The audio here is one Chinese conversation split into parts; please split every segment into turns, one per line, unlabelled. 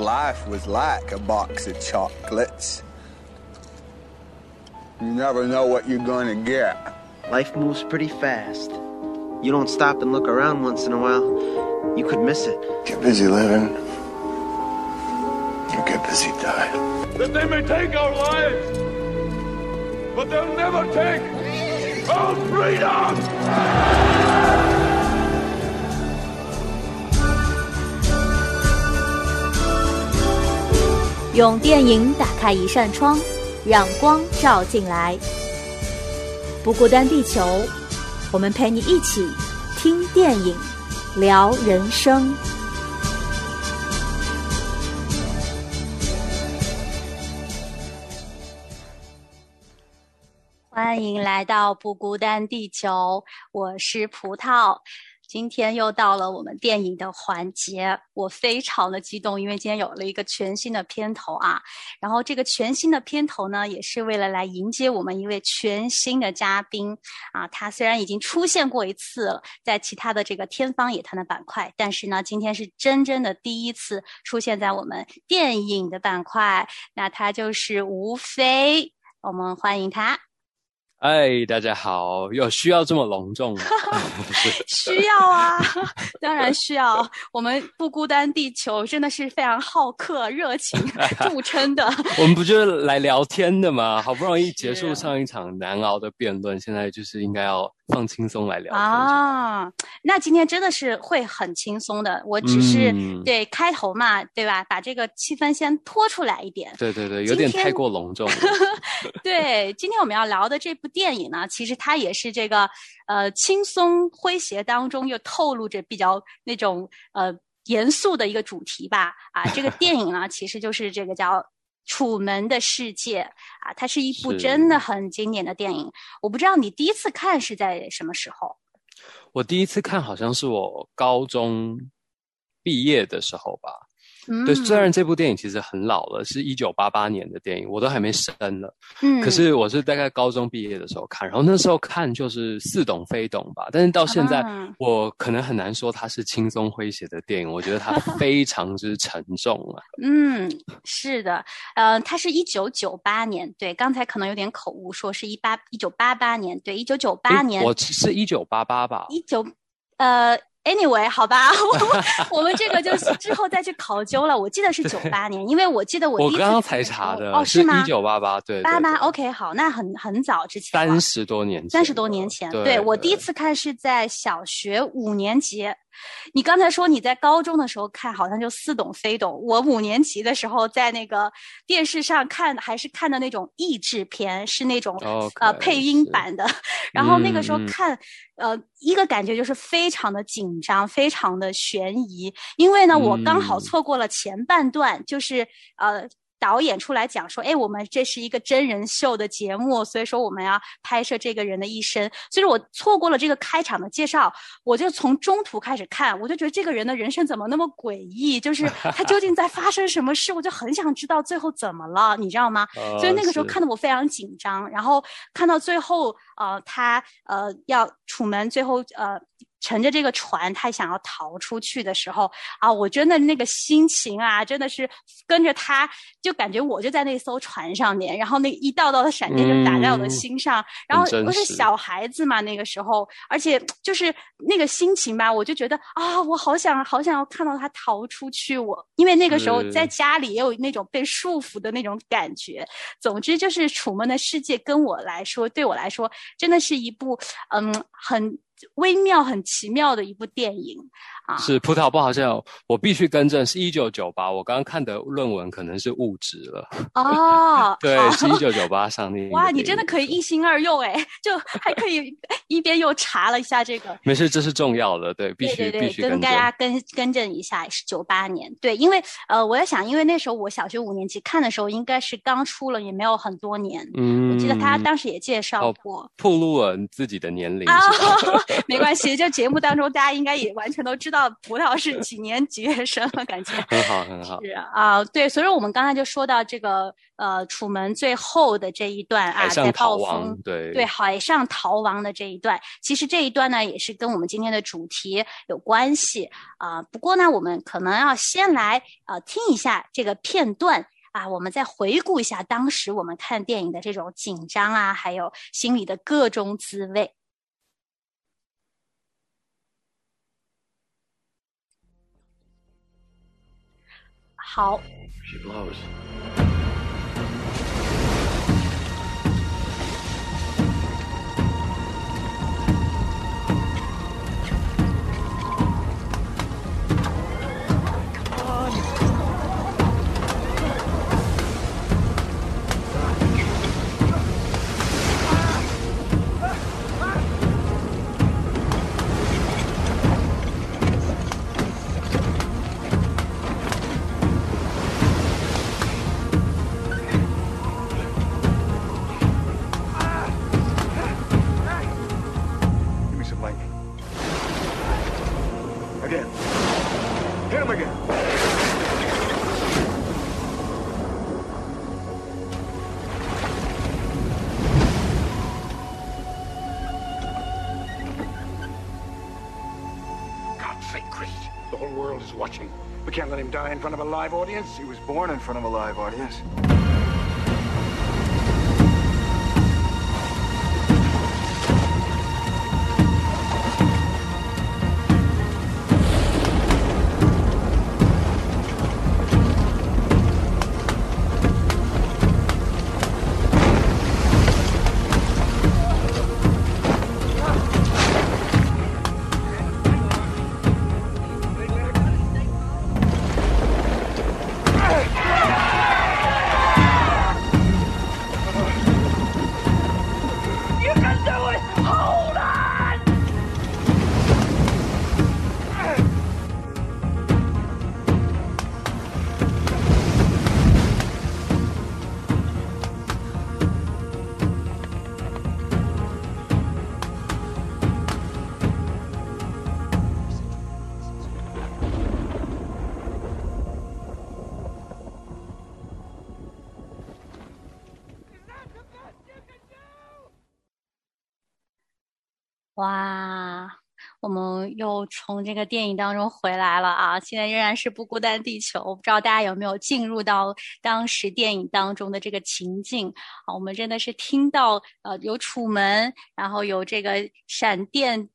life was like a box of chocolates. You never know what you're gonna get.
Life moves pretty fast. You don't stop and look around once in a while, you could miss it.
Get busy living. You get busy dying.
That they may take our lives, but they'll never take our freedom!
用电影打开一扇窗，让光照进来。不孤单，地球，我们陪你一起听电影，聊人生。欢迎来到不孤单地球，我是葡萄。今天又到了我们电影的环节，我非常的激动，因为今天有了一个全新的片头啊。然后这个全新的片头呢，也是为了来迎接我们一位全新的嘉宾啊。他虽然已经出现过一次了，在其他的这个天方夜谭的板块，但是呢，今天是真正的第一次出现在我们电影的板块。那他就是吴飞，我们欢迎他。
哎，大家好，有需要这么隆重吗？
需要啊，当然需要。我们不孤单，地球真的是非常好客、热情 著称的。
我们不就是来聊天的吗？好不容易结束上一场难熬的辩论，现在就是应该要。放轻松来聊
啊，那今天真的是会很轻松的。我只是对开头嘛，对吧？把这个气氛先拖出来一点。
对对对，有点太过隆重。
对，今天我们要聊的这部电影呢，其实它也是这个呃轻松诙谐当中又透露着比较那种呃严肃的一个主题吧。啊，这个电影呢，其实就是这个叫。《楚门的世界》啊，它是一部真的很经典的电影。我不知道你第一次看是在什么时候？
我第一次看好像是我高中毕业的时候吧。对，虽然这部电影其实很老了，是一九八八年的电影，我都还没生呢。嗯，可是我是大概高中毕业的时候看，然后那时候看就是似懂非懂吧。但是到现在，我可能很难说它是轻松诙谐的电影，我觉得它非常之沉重啊。
嗯，是的，呃，它是一九九八年，对，刚才可能有点口误，说是一八一九八八年，对，一九九八年，
我是一九八八吧，
一九，呃。Anyway，好吧，我们 这个就之后再去考究了。我记得是九八年，因为我记得我
我刚刚才查的
哦，是吗？
一九八八，对，
八八，OK，好，那很很早之前，
三十多年，
三十多年前，对我第一次看是在小学五年级。你刚才说你在高中的时候看，好像就似懂非懂。我五年级的时候在那个电视上看，还是看的那种译制片，是那种呃配音版的。然后那个时候看，呃，一个感觉就是非常的紧张，非常的悬疑。因为呢，我刚好错过了前半段，就是呃。导演出来讲说：“哎，我们这是一个真人秀的节目，所以说我们要拍摄这个人的一生。所以说我错过了这个开场的介绍，我就从中途开始看，我就觉得这个人的人生怎么那么诡异？就是他究竟在发生什么事？我就很想知道最后怎么了，你知道吗？所以那个时候看得我非常紧张。然后看到最后，呃，他呃要楚门最后呃。”乘着这个船，他想要逃出去的时候啊，我真的那个心情啊，真的是跟着他，就感觉我就在那艘船上面，然后那一道道的闪电就打在我的心上，然后不是小孩子嘛，那个时候，而且就是那个心情吧，我就觉得啊，我好想好想要看到他逃出去，我因为那个时候在家里也有那种被束缚的那种感觉。总之就是《楚门的世界》跟我来说，对我来说，真的是一部嗯很。微妙、很奇妙的一部电影啊！
是葡萄不好笑，我必须更正，是一九九八。我刚刚看的论文可能是误植了哦。对，是一九九八上映。
哇，你真的可以一心二用哎，就还可以一边又查了一下这个。
没事，这是重要的，对，必须必须
跟大家更更正一下，是九八年。对，因为呃，我在想，因为那时候我小学五年级看的时候，应该是刚出了，也没有很多年。嗯，我记得他当时也介绍过，
暴露了自己的年龄。
没关系，就节目当中大家应该也完全都知道葡萄是几年几月生了，感觉
很好很好。
是啊，对，所以我们刚才就说到这个呃，楚门最后的这一段啊，在暴风
对
对海上逃亡的这一段，其实这一段呢也是跟我们今天的主题有关系啊。不过呢，我们可能要先来啊听一下这个片段。啊，我们再回顾一下当时我们看电影的这种紧张啊，还有心里的各种滋味。好。
She blows. In front of a live audience? He was born in front of a live audience. 我们又从这个电影当中回来了啊！现在仍然是不孤单地球，我不知道大家有没有进入到当时电影当中的这个情境啊？我们真的是听到呃有楚门，然后有这个闪电。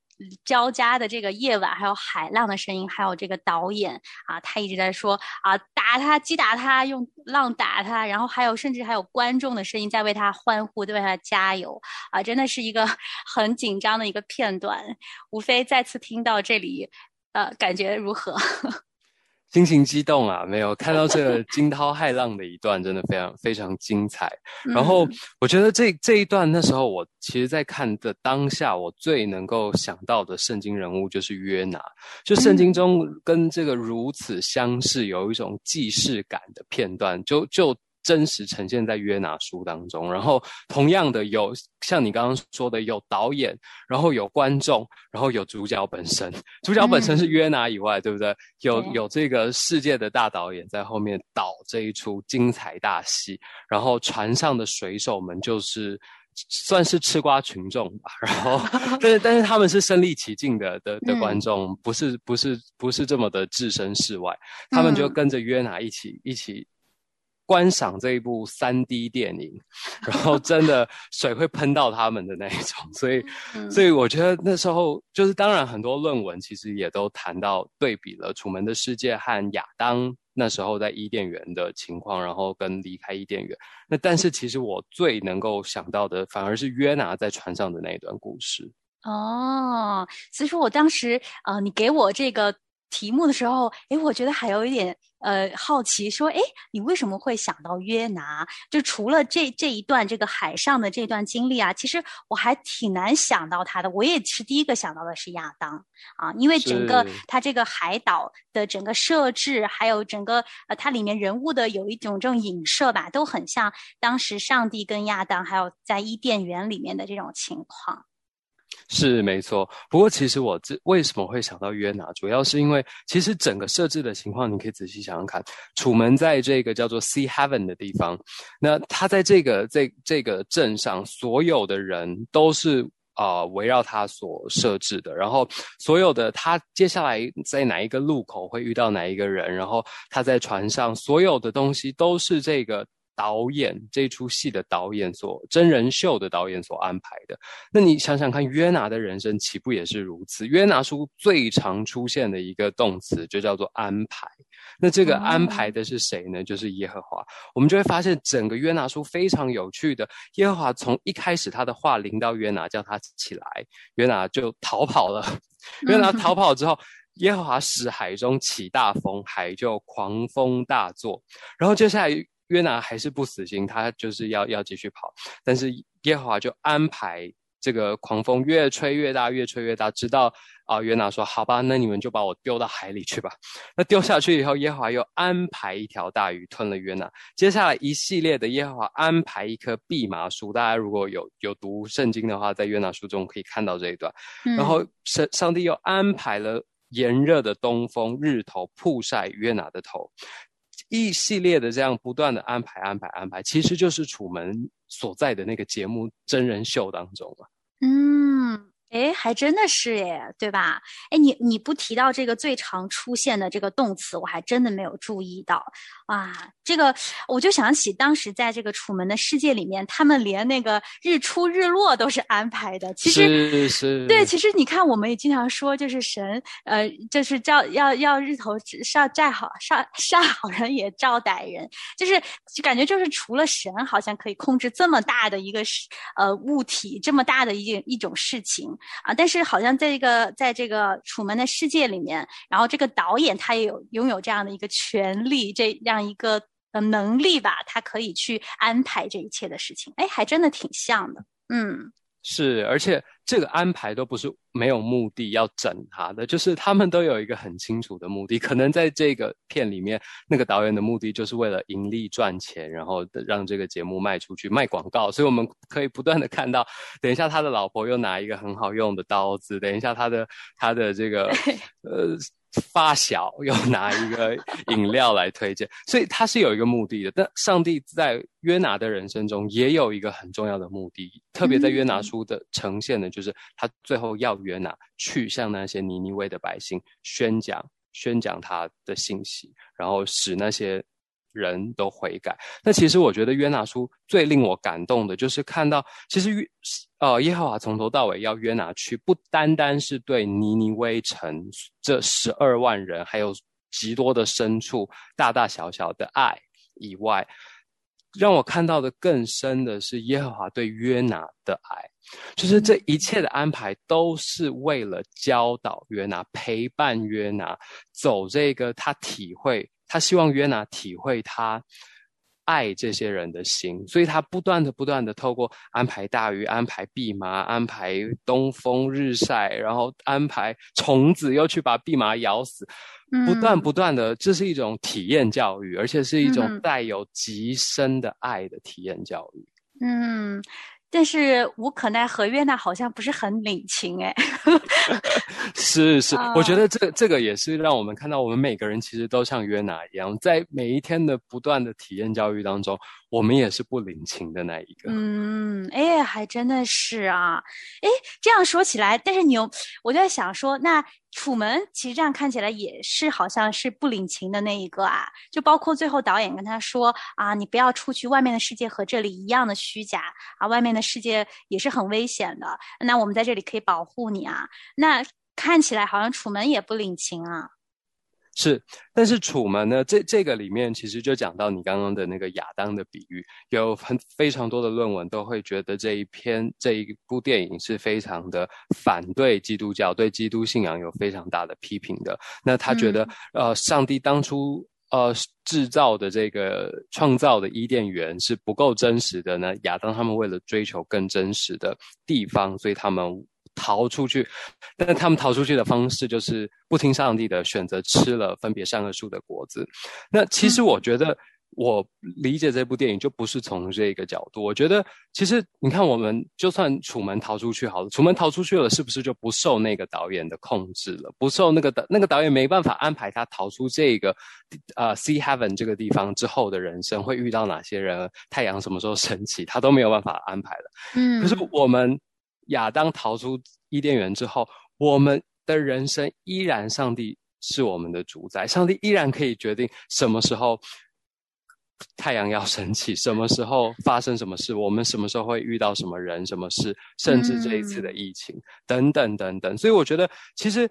交加的这个夜晚，还有海浪的声音，还有这个导演啊，他一直在说啊，打他，击打他，用浪打他，然后还有甚至还有观众的声音在为他欢呼，在为他加油啊，真的是一个 很紧张的一个片段。吴非再次听到这里，呃，感觉如何？
心情激动啊！没有看到这个惊涛骇浪的一段，真的非常非常精彩。然后我觉得这这一段那时候我其实，在看的当下，我最能够想到的圣经人物就是约拿。就圣经中跟这个如此相似，有一种既视感的片段，就就。真实呈现在约拿书当中，然后同样的有像你刚刚说的有导演，然后有观众，然后有主角本身。主角本身是约拿以外，对不对？有有这个世界的大导演在后面导这一出精彩大戏，然后船上的水手们就是算是吃瓜群众吧。然后，但是但是他们是身临其境的的的观众，不是不是不是这么的置身事外，他们就跟着约拿一起一起。观赏这一部三 D 电影，然后真的水会喷到他们的那一种，所以，所以我觉得那时候就是，当然很多论文其实也都谈到对比了《楚门的世界》和亚当那时候在伊甸园的情况，然后跟离开伊甸园。那但是其实我最能够想到的，反而是约拿在船上的那一段故事。
哦，所以说我当时啊，你给我这个。题目的时候，哎，我觉得还有一点呃好奇，说，哎，你为什么会想到约拿？就除了这这一段这个海上的这段经历啊，其实我还挺难想到他的。我也是第一个想到的是亚当啊，因为整个他这个海岛的整个设置，还有整个呃它里面人物的有一种这种影射吧，都很像当时上帝跟亚当，还有在伊甸园里面的这种情况。
是没错，不过其实我这为什么会想到约拿，主要是因为其实整个设置的情况，你可以仔细想想看。楚门在这个叫做 Sea Heaven 的地方，那他在这个这这个镇上，所有的人都是啊围绕他所设置的，然后所有的他接下来在哪一个路口会遇到哪一个人，然后他在船上所有的东西都是这个。导演这出戏的导演所真人秀的导演所安排的，那你想想看，约拿的人生岂不也是如此？约拿书最常出现的一个动词就叫做安排。那这个安排的是谁呢？就是耶和华。我们就会发现，整个约拿书非常有趣的。耶和华从一开始他的话临到约拿，叫他起来，约拿就逃跑了。约拿 逃跑之后，耶和华使海中起大风，海就狂风大作。然后接下来。约拿还是不死心，他就是要要继续跑，但是耶和华就安排这个狂风越吹越大，越吹越大，直到啊约拿说：“好吧，那你们就把我丢到海里去吧。”那丢下去以后，耶和华又安排一条大鱼吞了约拿。接下来一系列的耶和华安排一棵蓖麻树，大家如果有有读圣经的话，在约拿书中可以看到这一段。然后上上帝又安排了炎热的东风，日头曝晒约拿的头。一系列的这样不断的安排安排安排，其实就是楚门所在的那个节目真人秀当中啊。
嗯。哎，还真的是耶，对吧？哎，你你不提到这个最常出现的这个动词，我还真的没有注意到。啊，这个我就想起当时在这个《楚门的世界》里面，他们连那个日出日落都是安排的。其
实是
对，其实你看，我们也经常说，就是神，呃，就是照要要日头照晒好上晒好人也照歹人，就是就感觉就是除了神，好像可以控制这么大的一个呃物体，这么大的一件一种事情。啊！但是好像在这个在这个楚门的世界里面，然后这个导演他也有拥有这样的一个权利，这样一个呃能力吧，他可以去安排这一切的事情。哎，还真的挺像的，嗯。
是，而且这个安排都不是没有目的要整他的，就是他们都有一个很清楚的目的。可能在这个片里面，那个导演的目的就是为了盈利赚钱，然后让这个节目卖出去卖广告。所以我们可以不断的看到，等一下他的老婆又拿一个很好用的刀子，等一下他的他的这个 呃。发小又拿一个饮料来推荐，所以他是有一个目的的。但上帝在约拿的人生中也有一个很重要的目的，特别在约拿书的呈现的，就是他最后要约拿去向那些尼尼微的百姓宣讲宣讲他的信息，然后使那些。人都悔改。那其实我觉得约拿书最令我感动的，就是看到其实约呃耶和华从头到尾要约拿去，不单单是对尼尼微城这十二万人，还有极多的牲畜，大大小小的爱以外，让我看到的更深的是耶和华对约拿的爱，就是这一切的安排都是为了教导约拿，陪伴约拿走这个他体会。他希望约拿体会他爱这些人的心，所以他不断的、不断的透过安排大鱼、安排蓖麻、安排东风日晒，然后安排虫子又去把蓖麻咬死，不断不断的，这是一种体验教育，而且是一种带有极深的爱的体验教育。
嗯。但是无可奈何，约娜好像不是很领情哎。
是是，我觉得这这个也是让我们看到，我们每个人其实都像约娜一样，在每一天的不断的体验教育当中，我们也是不领情的那一个。
嗯，哎，还真的是啊。哎，这样说起来，但是你又，我就在想说，那。楚门其实这样看起来也是好像是不领情的那一个啊，就包括最后导演跟他说啊，你不要出去，外面的世界和这里一样的虚假啊，外面的世界也是很危险的。那我们在这里可以保护你啊。那看起来好像楚门也不领情啊。
是，但是楚门呢？这这个里面其实就讲到你刚刚的那个亚当的比喻，有很非常多的论文都会觉得这一篇这一部电影是非常的反对基督教，对基督信仰有非常大的批评的。那他觉得，呃，上帝当初呃制造的这个创造的伊甸园是不够真实的呢。亚当他们为了追求更真实的地方，所以他们。逃出去，但是他们逃出去的方式就是不听上帝的选择，吃了分别善恶树的果子。那其实我觉得我理解这部电影就不是从这个角度。我觉得，其实你看，我们就算楚门逃出去好了，楚门逃出去了，是不是就不受那个导演的控制了？不受那个导那个导演没办法安排他逃出这个呃 Sea Heaven 这个地方之后的人生会遇到哪些人？太阳什么时候升起，他都没有办法安排的。嗯，可是我们亚当逃出伊甸园之后，我们的人生依然上帝是我们的主宰，上帝依然可以决定什么时候。太阳要升起，什么时候发生什么事？我们什么时候会遇到什么人、什么事？甚至这一次的疫情等等等等。所以我觉得，其实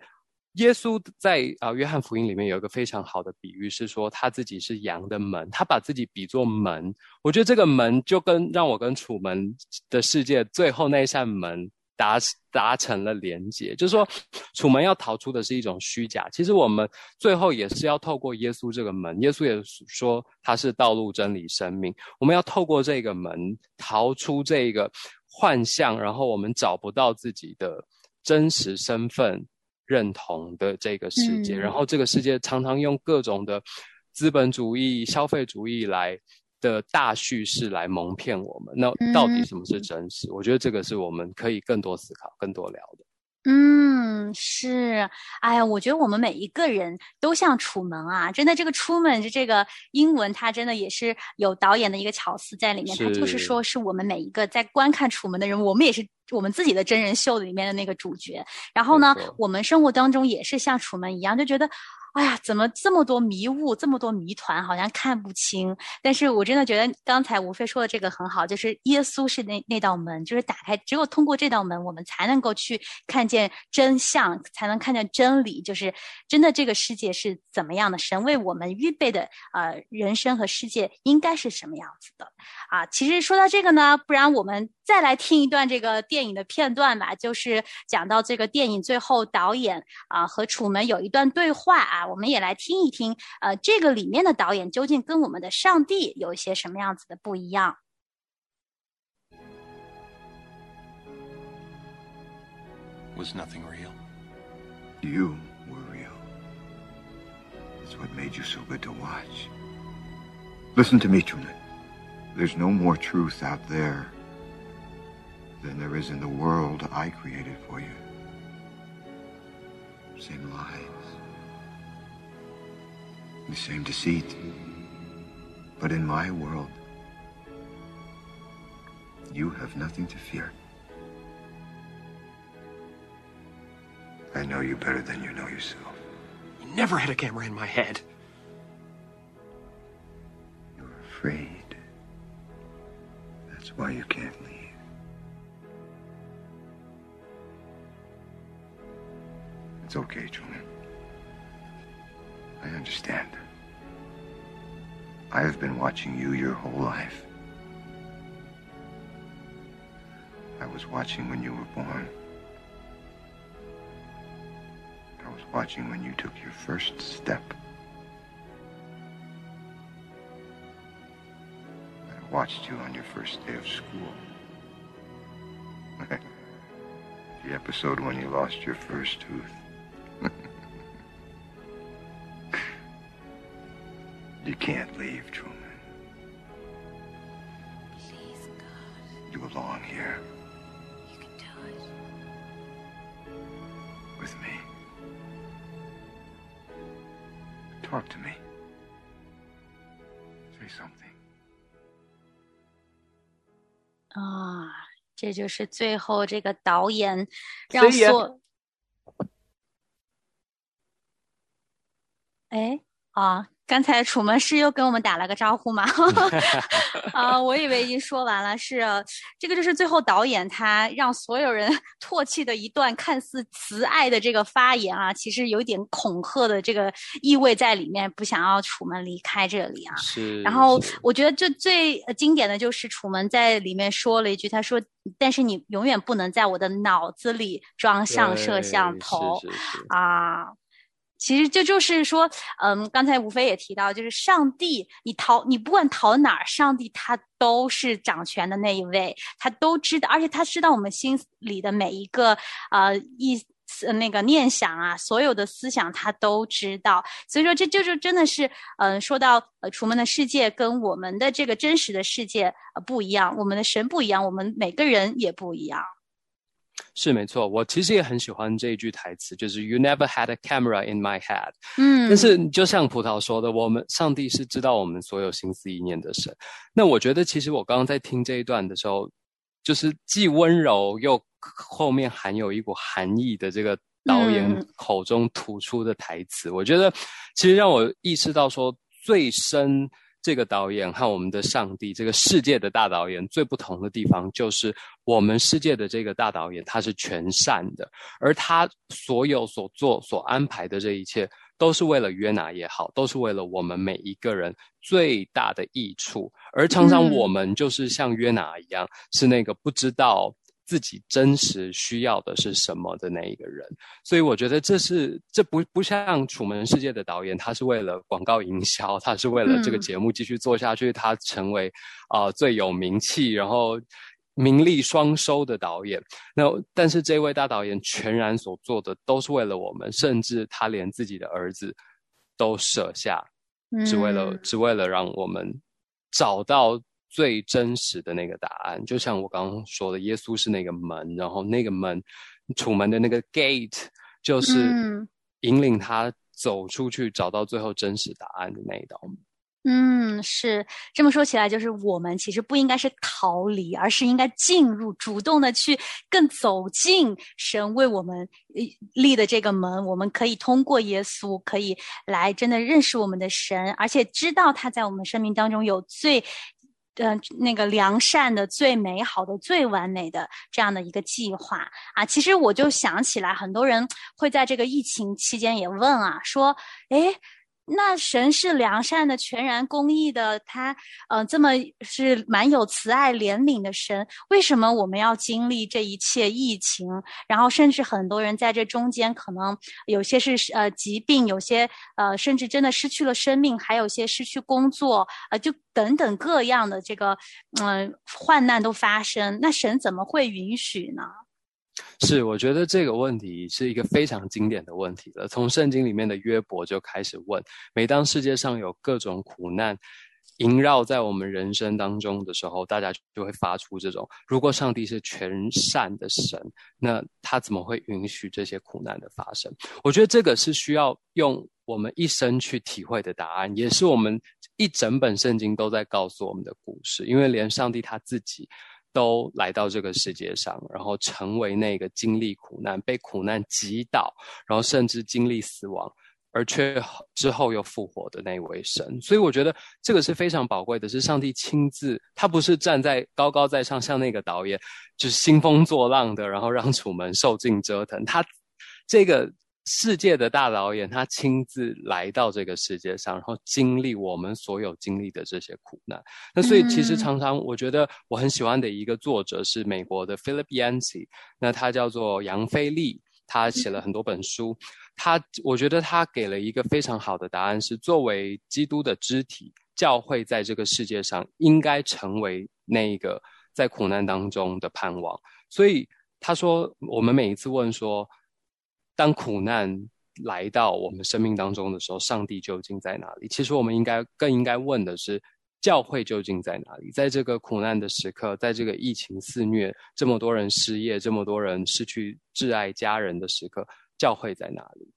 耶稣在啊约翰福音里面有一个非常好的比喻，是说他自己是羊的门，他把自己比作门。我觉得这个门就跟让我跟楚门的世界最后那一扇门。达达成了连结，就是说，楚门要逃出的是一种虚假。其实我们最后也是要透过耶稣这个门，耶稣也说他是道路、真理、生命。我们要透过这个门逃出这个幻象，然后我们找不到自己的真实身份认同的这个世界。然后这个世界常常用各种的资本主义、消费主义来。的大叙事来蒙骗我们，那到底什么是真实？我觉得这个是我们可以更多思考、更多聊的。
嗯，是，哎呀，我觉得我们每一个人都像楚门啊，真的，这个出门就这个英文，它真的也是有导演的一个巧思在里面，它就是说是我们每一个在观看楚门的人，我们也是我们自己的真人秀里面的那个主角。然后呢，我们生活当中也是像楚门一样，就觉得。哎呀，怎么这么多迷雾，这么多谜团，好像看不清。但是我真的觉得刚才吴飞说的这个很好，就是耶稣是那那道门，就是打开，只有通过这道门，我们才能够去看见真相，才能看见真理，就是真的这个世界是怎么样的，神为我们预备的呃人生和世界应该是什么样子的啊。其实说到这个呢，不然我们再来听一段这个电影的片段吧，就是讲到这个电影最后导演啊和楚门有一段对话啊。我们也来听一听，呃，这个里面的导演究竟跟我们的上帝有一些什么样子的不一样？
Was nothing real?
You were real. That's what made you so good to watch. Listen to me, Truman. There's no more truth out there than there is in the world I created for you. Same lies the same deceit. But in my world, you have nothing to fear. I know you better than you know yourself.
You never had a camera in my head.
You're afraid. That's why you can't leave. It's okay, Truman. I understand. I have been watching you your whole life. I was watching when you were born. I was watching when you took your first step. I watched you on your first day of school. the episode when you lost your first tooth. can't leave, Truman.
Please, God.
You belong here.
You can do it.
With me. Talk to me. Say something.
啊，这就是最后这个导演让所，哎啊， 刚才楚门是又跟我们打了个招呼吗？啊，我以为已经说完了。是这个，就是最后导演他让所有人 唾弃的一段看似慈爱的这个发言啊，其实有一点恐吓的这个意味在里面，不想要楚门离开这里啊。
是。
然后我觉得这最经典的就是楚门在里面说了一句，他说：“但是你永远不能在我的脑子里装上摄像头啊。”其实这就是说，嗯，刚才吴飞也提到，就是上帝，你逃，你不管逃哪儿，上帝他都是掌权的那一位，他都知道，而且他知道我们心里的每一个呃意思那个念想啊，所有的思想他都知道。所以说，这就是真的是，嗯，说到呃，楚门的世界跟我们的这个真实的世界呃不一样，我们的神不一样，我们每个人也不一样。
是没错，我其实也很喜欢这一句台词，就是 "You never had a camera in my head"。
嗯，
但是就像葡萄说的，我们上帝是知道我们所有心思意念的神。那我觉得，其实我刚刚在听这一段的时候，就是既温柔又后面含有一股寒意的这个导演口中吐出的台词，我觉得其实让我意识到说最深。这个导演和我们的上帝，这个世界的大导演最不同的地方，就是我们世界的这个大导演他是全善的，而他所有所做所安排的这一切，都是为了约拿也好，都是为了我们每一个人最大的益处。而常常我们就是像约拿一样，是那个不知道。自己真实需要的是什么的那一个人，所以我觉得这是这不不像《楚门世界》的导演，他是为了广告营销，他是为了这个节目继续做下去，他成为啊最有名气，然后名利双收的导演。那但是这位大导演全然所做的都是为了我们，甚至他连自己的儿子都舍下，只为了只为了让我们找到。最真实的那个答案，就像我刚刚说的，耶稣是那个门，然后那个门，楚门的那个 gate，就是引领他走出去，找到最后真实答案的那一道门。
嗯，是这么说起来，就是我们其实不应该是逃离，而是应该进入，主动的去更走进神为我们立的这个门。我们可以通过耶稣，可以来真的认识我们的神，而且知道他在我们生命当中有最。嗯，那个良善的、最美好的、最完美的这样的一个计划啊，其实我就想起来，很多人会在这个疫情期间也问啊，说，诶。那神是良善的、全然公义的，他呃这么是蛮有慈爱怜悯的神，为什么我们要经历这一切疫情？然后甚至很多人在这中间，可能有些是呃疾病，有些呃甚至真的失去了生命，还有些失去工作，呃就等等各样的这个嗯患难都发生，那神怎么会允许呢？
是，我觉得这个问题是一个非常经典的问题了。从圣经里面的约伯就开始问：每当世界上有各种苦难萦绕在我们人生当中的时候，大家就会发出这种：如果上帝是全善的神，那他怎么会允许这些苦难的发生？我觉得这个是需要用我们一生去体会的答案，也是我们一整本圣经都在告诉我们的故事。因为连上帝他自己。都来到这个世界上，然后成为那个经历苦难、被苦难击倒，然后甚至经历死亡，而却之后又复活的那位神。所以我觉得这个是非常宝贵的，是上帝亲自，他不是站在高高在上，像那个导演，就是兴风作浪的，然后让楚门受尽折腾。他这个。世界的大导演，他亲自来到这个世界上，然后经历我们所有经历的这些苦难。那所以，其实常常我觉得我很喜欢的一个作者是美国的 Philip Yancey，那他叫做杨飞利，他写了很多本书。他我觉得他给了一个非常好的答案，是作为基督的肢体，教会在这个世界上应该成为那个在苦难当中的盼望。所以他说，我们每一次问说。当苦难来到我们生命当中的时候，上帝究竟在哪里？其实我们应该更应该问的是，教会究竟在哪里？在这个苦难的时刻，在这个疫情肆虐、这么多人失业、这么多人失去挚爱家人的时刻，教会在哪里？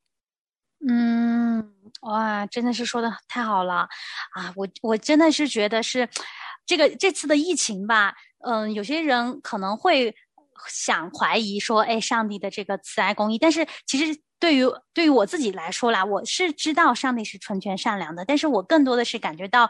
嗯，哇，真的是说的太好了啊！我我真的是觉得是这个这次的疫情吧，嗯，有些人可能会。想怀疑说，哎，上帝的这个慈爱公义，但是其实对于对于我自己来说啦，我是知道上帝是纯全善良的，但是我更多的是感觉到，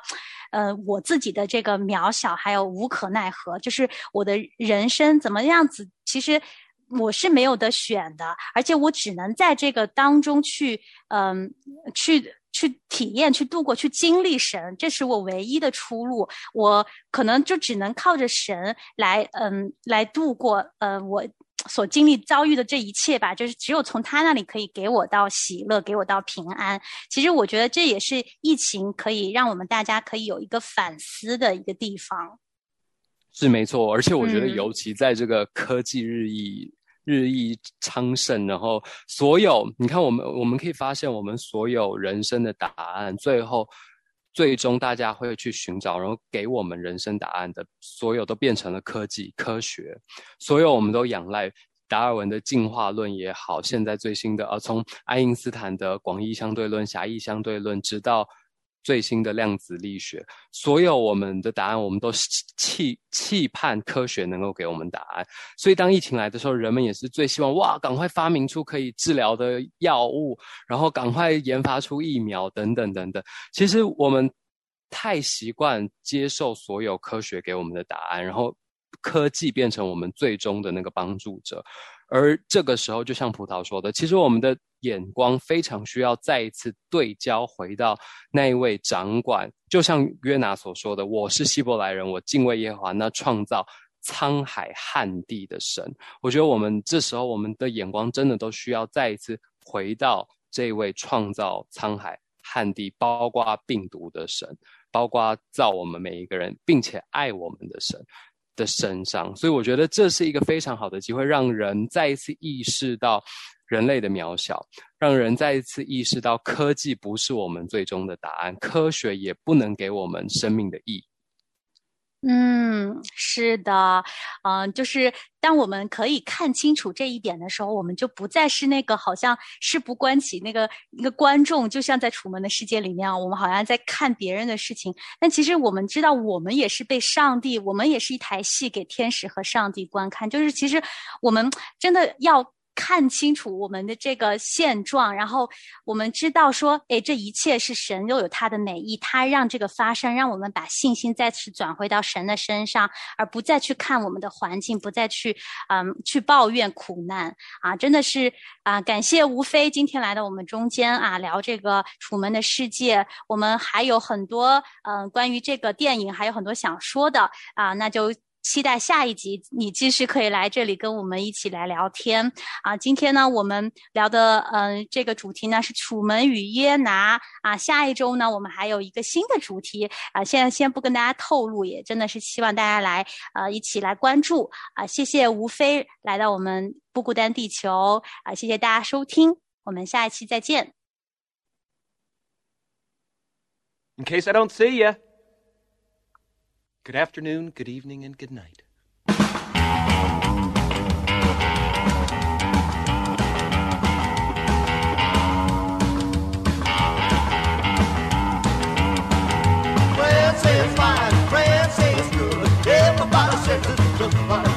呃，我自己的这个渺小还有无可奈何，就是我的人生怎么样子，其实我是没有得选的，而且我只能在这个当中去，嗯，去。去体验、去度过、去经历神，这是我唯一的出路。我可能就只能靠着神来，嗯，来度过，呃，我所经历、遭遇的这一切吧。就是只有从他那里可以给我到喜乐，给我到平安。其实我觉得这也是疫情可以让我们大家可以有一个反思的一个地方。
是没错，而且我觉得尤其在这个科技日益。日益昌盛，然后所有你看，我们我们可以发现，我们所有人生的答案，最后最终大家会去寻找，然后给我们人生答案的，所有都变成了科技科学，所有我们都仰赖达尔文的进化论也好，现在最新的呃，从爱因斯坦的广义相对论、狭义相对论，直到。最新的量子力学，所有我们的答案，我们都期期盼科学能够给我们答案。所以当疫情来的时候，人们也是最希望哇，赶快发明出可以治疗的药物，然后赶快研发出疫苗等等等等。其实我们太习惯接受所有科学给我们的答案，然后科技变成我们最终的那个帮助者。而这个时候，就像葡萄说的，其实我们的眼光非常需要再一次对焦，回到那一位掌管，就像约拿所说的：“我是希伯来人，我敬畏耶和华，那创造沧海旱地的神。”我觉得我们这时候，我们的眼光真的都需要再一次回到这位创造沧海旱地、包括病毒的神，包括造我们每一个人，并且爱我们的神。的身上，所以我觉得这是一个非常好的机会，让人再一次意识到人类的渺小，让人再一次意识到科技不是我们最终的答案，科学也不能给我们生命的意义。
嗯，是的，嗯，就是当我们可以看清楚这一点的时候，我们就不再是那个好像事不关己那个一个观众，就像在《楚门的世界》里面，我们好像在看别人的事情。但其实我们知道，我们也是被上帝，我们也是一台戏给天使和上帝观看。就是其实我们真的要。看清楚我们的这个现状，然后我们知道说，哎，这一切是神又有他的美意，他让这个发生，让我们把信心再次转回到神的身上，而不再去看我们的环境，不再去嗯去抱怨苦难啊！真的是啊，感谢吴飞今天来到我们中间啊，聊这个《楚门的世界》，我们还有很多嗯关于这个电影还有很多想说的啊，那就。期待下一集，你继续可以来这里跟我们一起来聊天啊！今天呢，我们聊的嗯，这个主题呢是《楚门与耶拿》啊。下一周呢，我们还有一个新的主题啊。现在先不跟大家透露，也真的是希望大家来呃一起来关注啊。谢谢吴飞来到我们不孤单地球啊！谢谢大家收听，我们下一期再见。
In case I don't see you. Good afternoon, good evening, and good night.
Friends say it's fine, friends say good. Everybody says it's just like